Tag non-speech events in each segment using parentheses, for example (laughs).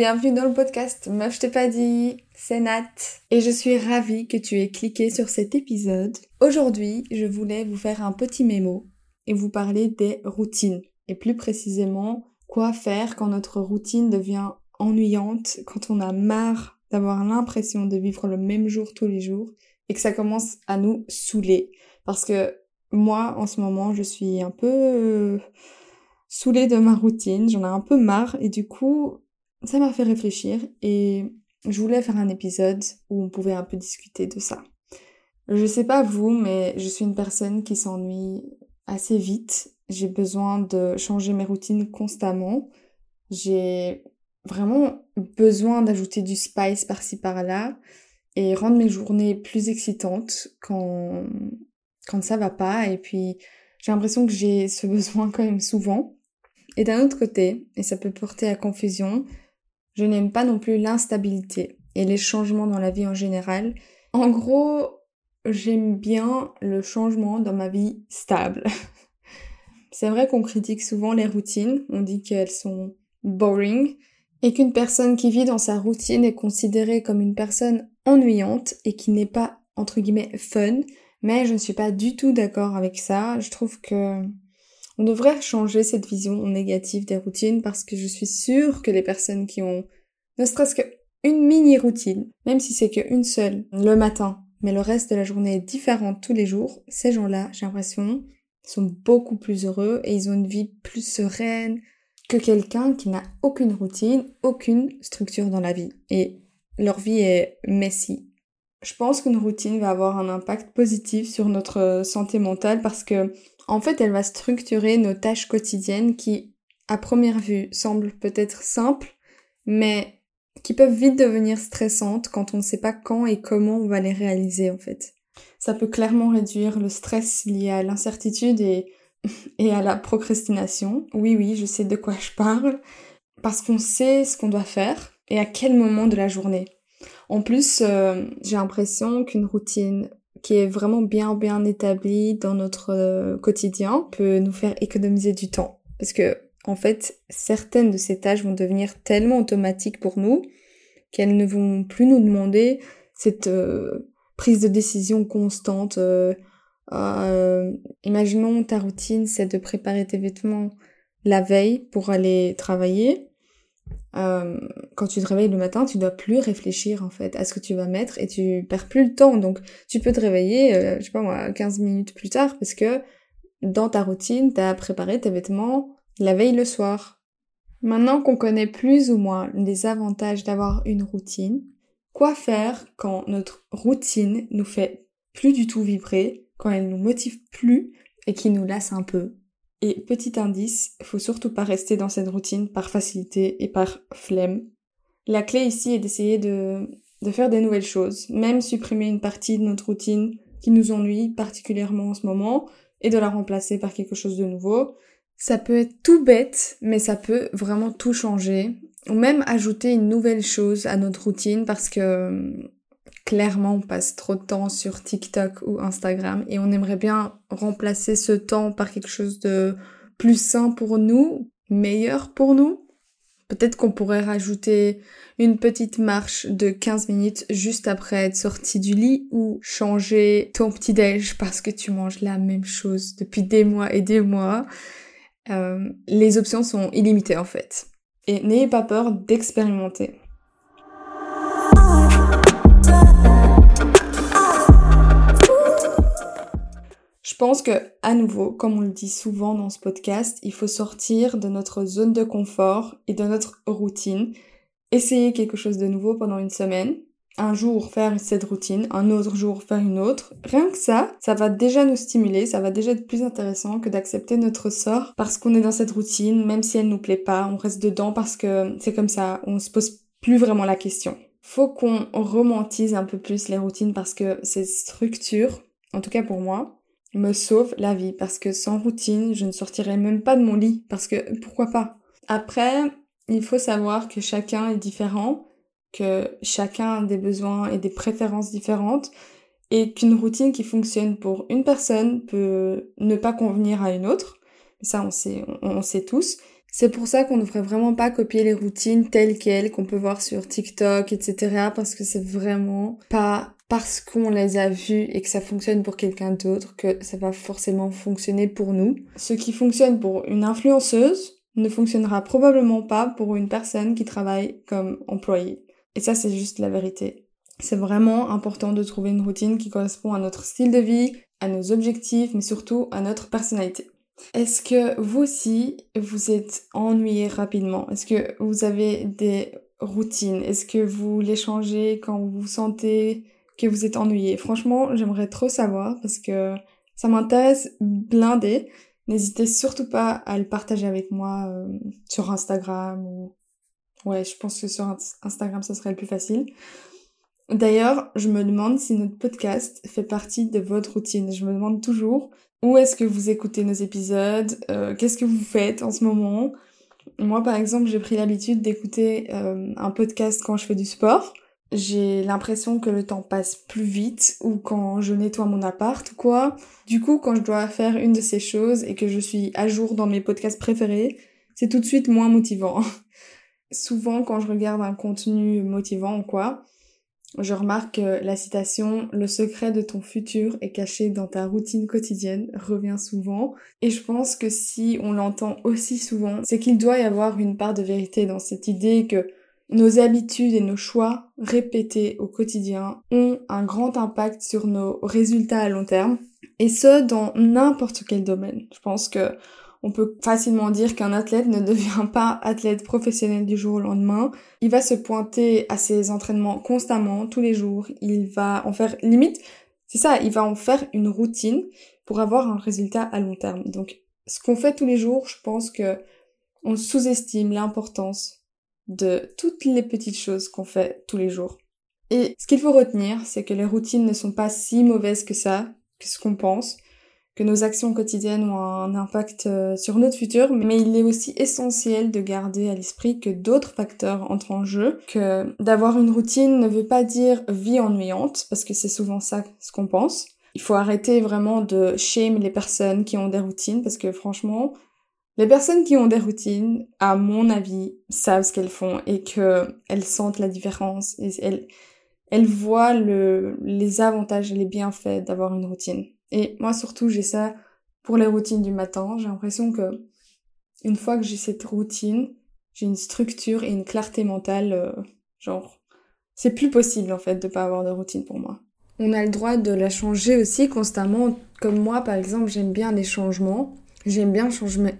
Bienvenue dans le podcast Meuf je t'ai pas dit, c'est Nat. Et je suis ravie que tu aies cliqué sur cet épisode. Aujourd'hui, je voulais vous faire un petit mémo et vous parler des routines. Et plus précisément, quoi faire quand notre routine devient ennuyante, quand on a marre d'avoir l'impression de vivre le même jour tous les jours et que ça commence à nous saouler. Parce que moi, en ce moment, je suis un peu saoulée de ma routine, j'en ai un peu marre et du coup, ça m'a fait réfléchir et je voulais faire un épisode où on pouvait un peu discuter de ça. Je sais pas vous, mais je suis une personne qui s'ennuie assez vite. J'ai besoin de changer mes routines constamment. J'ai vraiment besoin d'ajouter du spice par-ci par-là et rendre mes journées plus excitantes quand quand ça va pas et puis j'ai l'impression que j'ai ce (laughs) besoin quand même souvent. Et d'un autre côté, et ça peut porter à confusion, je n'aime pas non plus l'instabilité et les changements dans la vie en général. En gros, j'aime bien le changement dans ma vie stable. (laughs) C'est vrai qu'on critique souvent les routines, on dit qu'elles sont boring, et qu'une personne qui vit dans sa routine est considérée comme une personne ennuyante et qui n'est pas, entre guillemets, fun, mais je ne suis pas du tout d'accord avec ça. Je trouve que on devrait changer cette vision négative des routines parce que je suis sûre que les personnes qui ont ne serait-ce qu'une mini routine, même si c'est qu'une seule le matin, mais le reste de la journée est différente tous les jours, ces gens-là, j'ai l'impression, sont beaucoup plus heureux et ils ont une vie plus sereine que quelqu'un qui n'a aucune routine, aucune structure dans la vie. Et leur vie est messy. Je pense qu'une routine va avoir un impact positif sur notre santé mentale parce que en fait, elle va structurer nos tâches quotidiennes qui, à première vue, semblent peut-être simples, mais qui peuvent vite devenir stressantes quand on ne sait pas quand et comment on va les réaliser, en fait. Ça peut clairement réduire le stress lié à l'incertitude et, (laughs) à la procrastination. Oui, oui, je sais de quoi je parle. Parce qu'on sait ce qu'on doit faire et à quel moment de la journée. En plus, euh, j'ai l'impression qu'une routine qui est vraiment bien bien établi dans notre euh, quotidien peut nous faire économiser du temps. Parce que en fait certaines de ces tâches vont devenir tellement automatiques pour nous qu'elles ne vont plus nous demander cette euh, prise de décision constante euh, imaginons ta routine c'est de préparer tes vêtements la veille pour aller travailler euh, quand tu te réveilles le matin, tu dois plus réfléchir en fait à ce que tu vas mettre et tu perds plus le temps. Donc tu peux te réveiller, euh, je sais pas moi, 15 minutes plus tard parce que dans ta routine, tu as préparé tes vêtements la veille le soir. Maintenant qu'on connaît plus ou moins les avantages d'avoir une routine, quoi faire quand notre routine nous fait plus du tout vibrer, quand elle nous motive plus et qui nous lasse un peu? Et petit indice, faut surtout pas rester dans cette routine par facilité et par flemme. La clé ici est d'essayer de, de faire des nouvelles choses, même supprimer une partie de notre routine qui nous ennuie particulièrement en ce moment et de la remplacer par quelque chose de nouveau. Ça peut être tout bête, mais ça peut vraiment tout changer. Ou même ajouter une nouvelle chose à notre routine parce que clairement on passe trop de temps sur TikTok ou Instagram et on aimerait bien remplacer ce temps par quelque chose de plus sain pour nous, meilleur pour nous. Peut-être qu'on pourrait rajouter une petite marche de 15 minutes juste après être sorti du lit ou changer ton petit déj parce que tu manges la même chose depuis des mois et des mois. Euh, les options sont illimitées en fait. Et n'ayez pas peur d'expérimenter. Je pense que, à nouveau, comme on le dit souvent dans ce podcast, il faut sortir de notre zone de confort et de notre routine. Essayer quelque chose de nouveau pendant une semaine. Un jour faire cette routine, un autre jour faire une autre. Rien que ça, ça va déjà nous stimuler, ça va déjà être plus intéressant que d'accepter notre sort parce qu'on est dans cette routine, même si elle nous plaît pas, on reste dedans parce que c'est comme ça, on se pose plus vraiment la question. Faut qu'on romantise un peu plus les routines parce que ces structures, en tout cas pour moi, me sauve la vie parce que sans routine, je ne sortirais même pas de mon lit parce que pourquoi pas? Après, il faut savoir que chacun est différent, que chacun a des besoins et des préférences différentes et qu'une routine qui fonctionne pour une personne peut ne pas convenir à une autre. Ça, on sait, on, sait tous. C'est pour ça qu'on ne devrait vraiment pas copier les routines telles quelles qu'on peut voir sur TikTok, etc. Parce que c'est vraiment pas parce qu'on les a vues et que ça fonctionne pour quelqu'un d'autre que ça va forcément fonctionner pour nous. Ce qui fonctionne pour une influenceuse ne fonctionnera probablement pas pour une personne qui travaille comme employée. Et ça, c'est juste la vérité. C'est vraiment important de trouver une routine qui correspond à notre style de vie, à nos objectifs, mais surtout à notre personnalité. Est-ce que vous aussi, vous êtes ennuyé rapidement? Est-ce que vous avez des routines? Est-ce que vous les changez quand vous vous sentez que vous êtes ennuyé Franchement, j'aimerais trop savoir parce que ça m'intéresse blindé. N'hésitez surtout pas à le partager avec moi euh, sur Instagram ou... Ouais, je pense que sur Instagram, ça serait le plus facile. D'ailleurs, je me demande si notre podcast fait partie de votre routine. Je me demande toujours où est-ce que vous écoutez nos épisodes, euh, qu'est-ce que vous faites en ce moment? Moi, par exemple, j'ai pris l'habitude d'écouter euh, un podcast quand je fais du sport. J'ai l'impression que le temps passe plus vite ou quand je nettoie mon appart ou quoi. Du coup, quand je dois faire une de ces choses et que je suis à jour dans mes podcasts préférés, c'est tout de suite moins motivant. (laughs) Souvent, quand je regarde un contenu motivant ou quoi, je remarque que la citation Le secret de ton futur est caché dans ta routine quotidienne revient souvent. Et je pense que si on l'entend aussi souvent, c'est qu'il doit y avoir une part de vérité dans cette idée que nos habitudes et nos choix répétés au quotidien ont un grand impact sur nos résultats à long terme. Et ce, dans n'importe quel domaine. Je pense que on peut facilement dire qu'un athlète ne (laughs) devient pas athlète professionnel du jour au lendemain. Il va se pointer à ses entraînements constamment, tous les jours. Il va en faire limite, c'est ça, il va en faire une routine pour avoir un résultat à long terme. Donc, ce qu'on fait tous les jours, je pense que on sous-estime l'importance de toutes les petites choses qu'on fait tous les jours. Et ce qu'il faut retenir, c'est que les routines ne sont pas si mauvaises que ça, que ce qu'on pense que nos actions quotidiennes ont un impact euh, sur notre futur, mais il est aussi essentiel de garder à l'esprit que d'autres facteurs entrent en jeu, que d'avoir une routine ne veut pas dire vie ennuyante, parce que c'est souvent ça ce qu'on pense. Il faut arrêter vraiment de shame les personnes qui ont des routines, parce que franchement, les personnes qui ont des routines, à mon avis, savent ce qu'elles font et qu'elles sentent la différence et elles, elles voient le, les avantages et les bienfaits d'avoir une routine. Et moi surtout, j'ai ça pour les routines du matin. J'ai l'impression que une fois que j'ai cette routine, j'ai une structure et une clarté mentale, euh, genre, c'est plus possible en fait de pas avoir de routine pour moi. On a le droit de la changer aussi constamment. Comme moi, par exemple, j'aime bien les changements. J'aime bien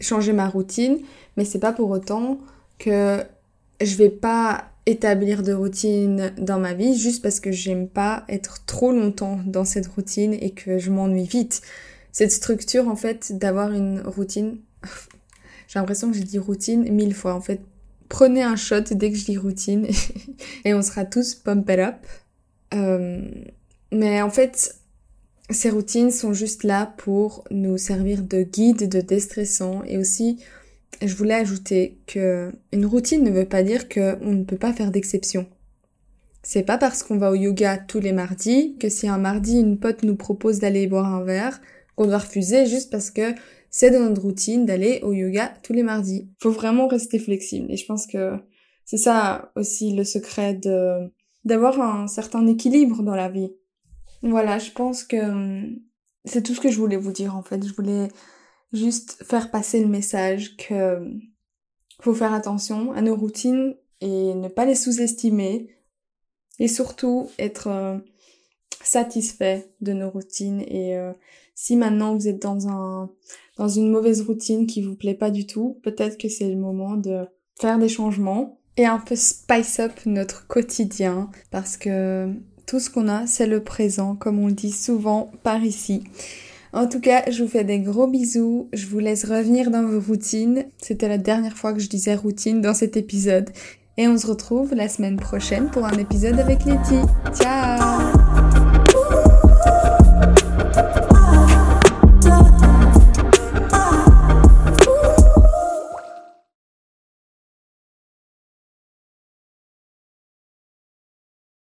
changer, ma routine, mais c'est pas pour autant que je vais pas établir de routine dans ma vie juste parce que j'aime pas être trop longtemps dans cette routine et que je m'ennuie vite. Cette structure en fait d'avoir une routine, (laughs) j'ai l'impression que j'ai dit routine mille fois en fait. Prenez un shot dès que je dis routine (laughs) et on sera tous pumped up. Euh, mais en fait, ces routines sont juste là pour nous servir de guide, de déstressant et aussi je voulais ajouter que une routine ne veut pas dire qu'on ne peut pas faire d'exception. C'est pas parce qu'on va au yoga tous les mardis que si un mardi une pote nous propose d'aller boire un verre qu'on doit refuser juste parce que c'est dans notre routine d'aller au yoga tous les mardis. Faut vraiment rester flexible et je pense que c'est ça aussi le secret de d'avoir un certain équilibre dans la vie. Voilà, je pense que hum, c'est tout ce que je voulais vous dire en fait. Je voulais juste faire passer le message que faut faire attention à nos routines et ne pas les sous-estimer et surtout être euh, satisfait de nos routines et euh, si maintenant vous êtes dans un dans une mauvaise routine qui vous plaît pas du tout, peut-être que c'est le moment de faire des changements et un peu spice up notre quotidien parce que tout ce qu'on a, c'est le présent comme on le dit souvent par ici. En tout cas, je vous fais des gros bisous. Je vous laisse revenir dans vos routines. C'était la dernière fois que je disais routine dans cet épisode. Et on se retrouve la semaine prochaine pour un épisode avec Letty. Ciao